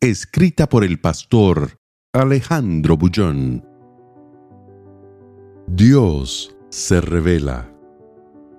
Escrita por el pastor Alejandro Bullón. Dios se revela.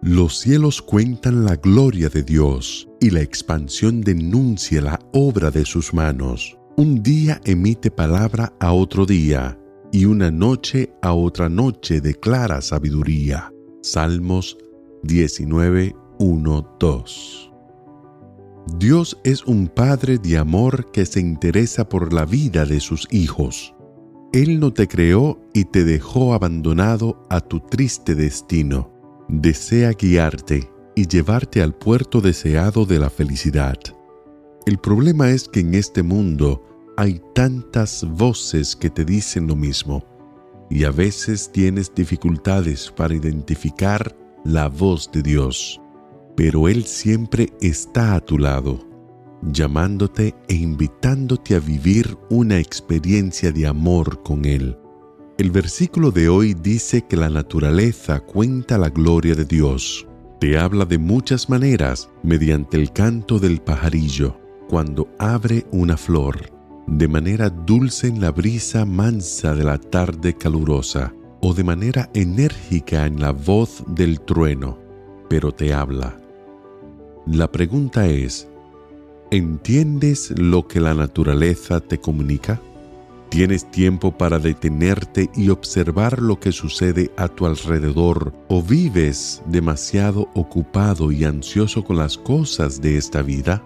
Los cielos cuentan la gloria de Dios y la expansión denuncia la obra de sus manos. Un día emite palabra a otro día y una noche a otra noche declara sabiduría. Salmos 19, 1, 2. Dios es un Padre de amor que se interesa por la vida de sus hijos. Él no te creó y te dejó abandonado a tu triste destino. Desea guiarte y llevarte al puerto deseado de la felicidad. El problema es que en este mundo hay tantas voces que te dicen lo mismo y a veces tienes dificultades para identificar la voz de Dios pero Él siempre está a tu lado, llamándote e invitándote a vivir una experiencia de amor con Él. El versículo de hoy dice que la naturaleza cuenta la gloria de Dios. Te habla de muchas maneras mediante el canto del pajarillo, cuando abre una flor, de manera dulce en la brisa mansa de la tarde calurosa, o de manera enérgica en la voz del trueno, pero te habla. La pregunta es, ¿entiendes lo que la naturaleza te comunica? ¿Tienes tiempo para detenerte y observar lo que sucede a tu alrededor o vives demasiado ocupado y ansioso con las cosas de esta vida?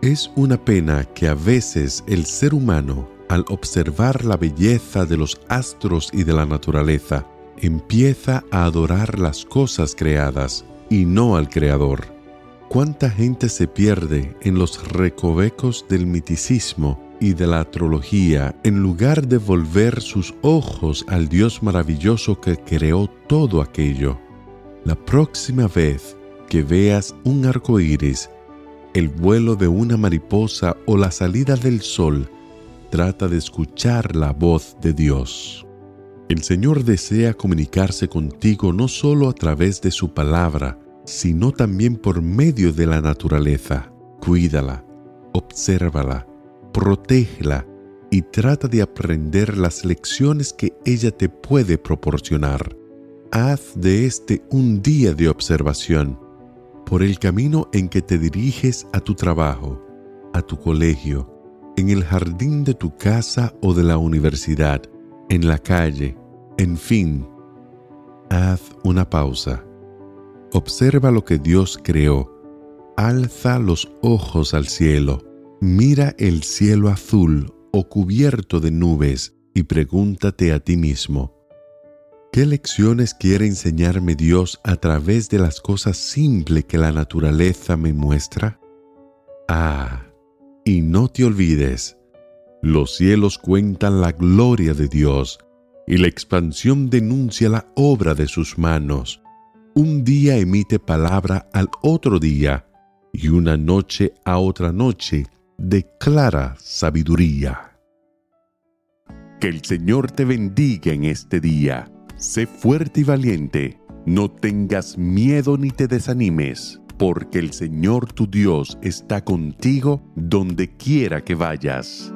Es una pena que a veces el ser humano, al observar la belleza de los astros y de la naturaleza, empieza a adorar las cosas creadas y no al Creador. ¿Cuánta gente se pierde en los recovecos del miticismo y de la astrología en lugar de volver sus ojos al Dios maravilloso que creó todo aquello? La próxima vez que veas un arco iris, el vuelo de una mariposa o la salida del sol, trata de escuchar la voz de Dios. El Señor desea comunicarse contigo no solo a través de su palabra, sino también por medio de la naturaleza. Cuídala, obsérvala, protégela y trata de aprender las lecciones que ella te puede proporcionar. Haz de este un día de observación por el camino en que te diriges a tu trabajo, a tu colegio, en el jardín de tu casa o de la universidad, en la calle, en fin. Haz una pausa Observa lo que Dios creó. Alza los ojos al cielo. Mira el cielo azul o cubierto de nubes y pregúntate a ti mismo, ¿qué lecciones quiere enseñarme Dios a través de las cosas simples que la naturaleza me muestra? Ah, y no te olvides, los cielos cuentan la gloria de Dios y la expansión denuncia la obra de sus manos un día emite palabra al otro día y una noche a otra noche declara sabiduría. Que el Señor te bendiga en este día. Sé fuerte y valiente. No tengas miedo ni te desanimes, porque el Señor tu Dios está contigo donde quiera que vayas.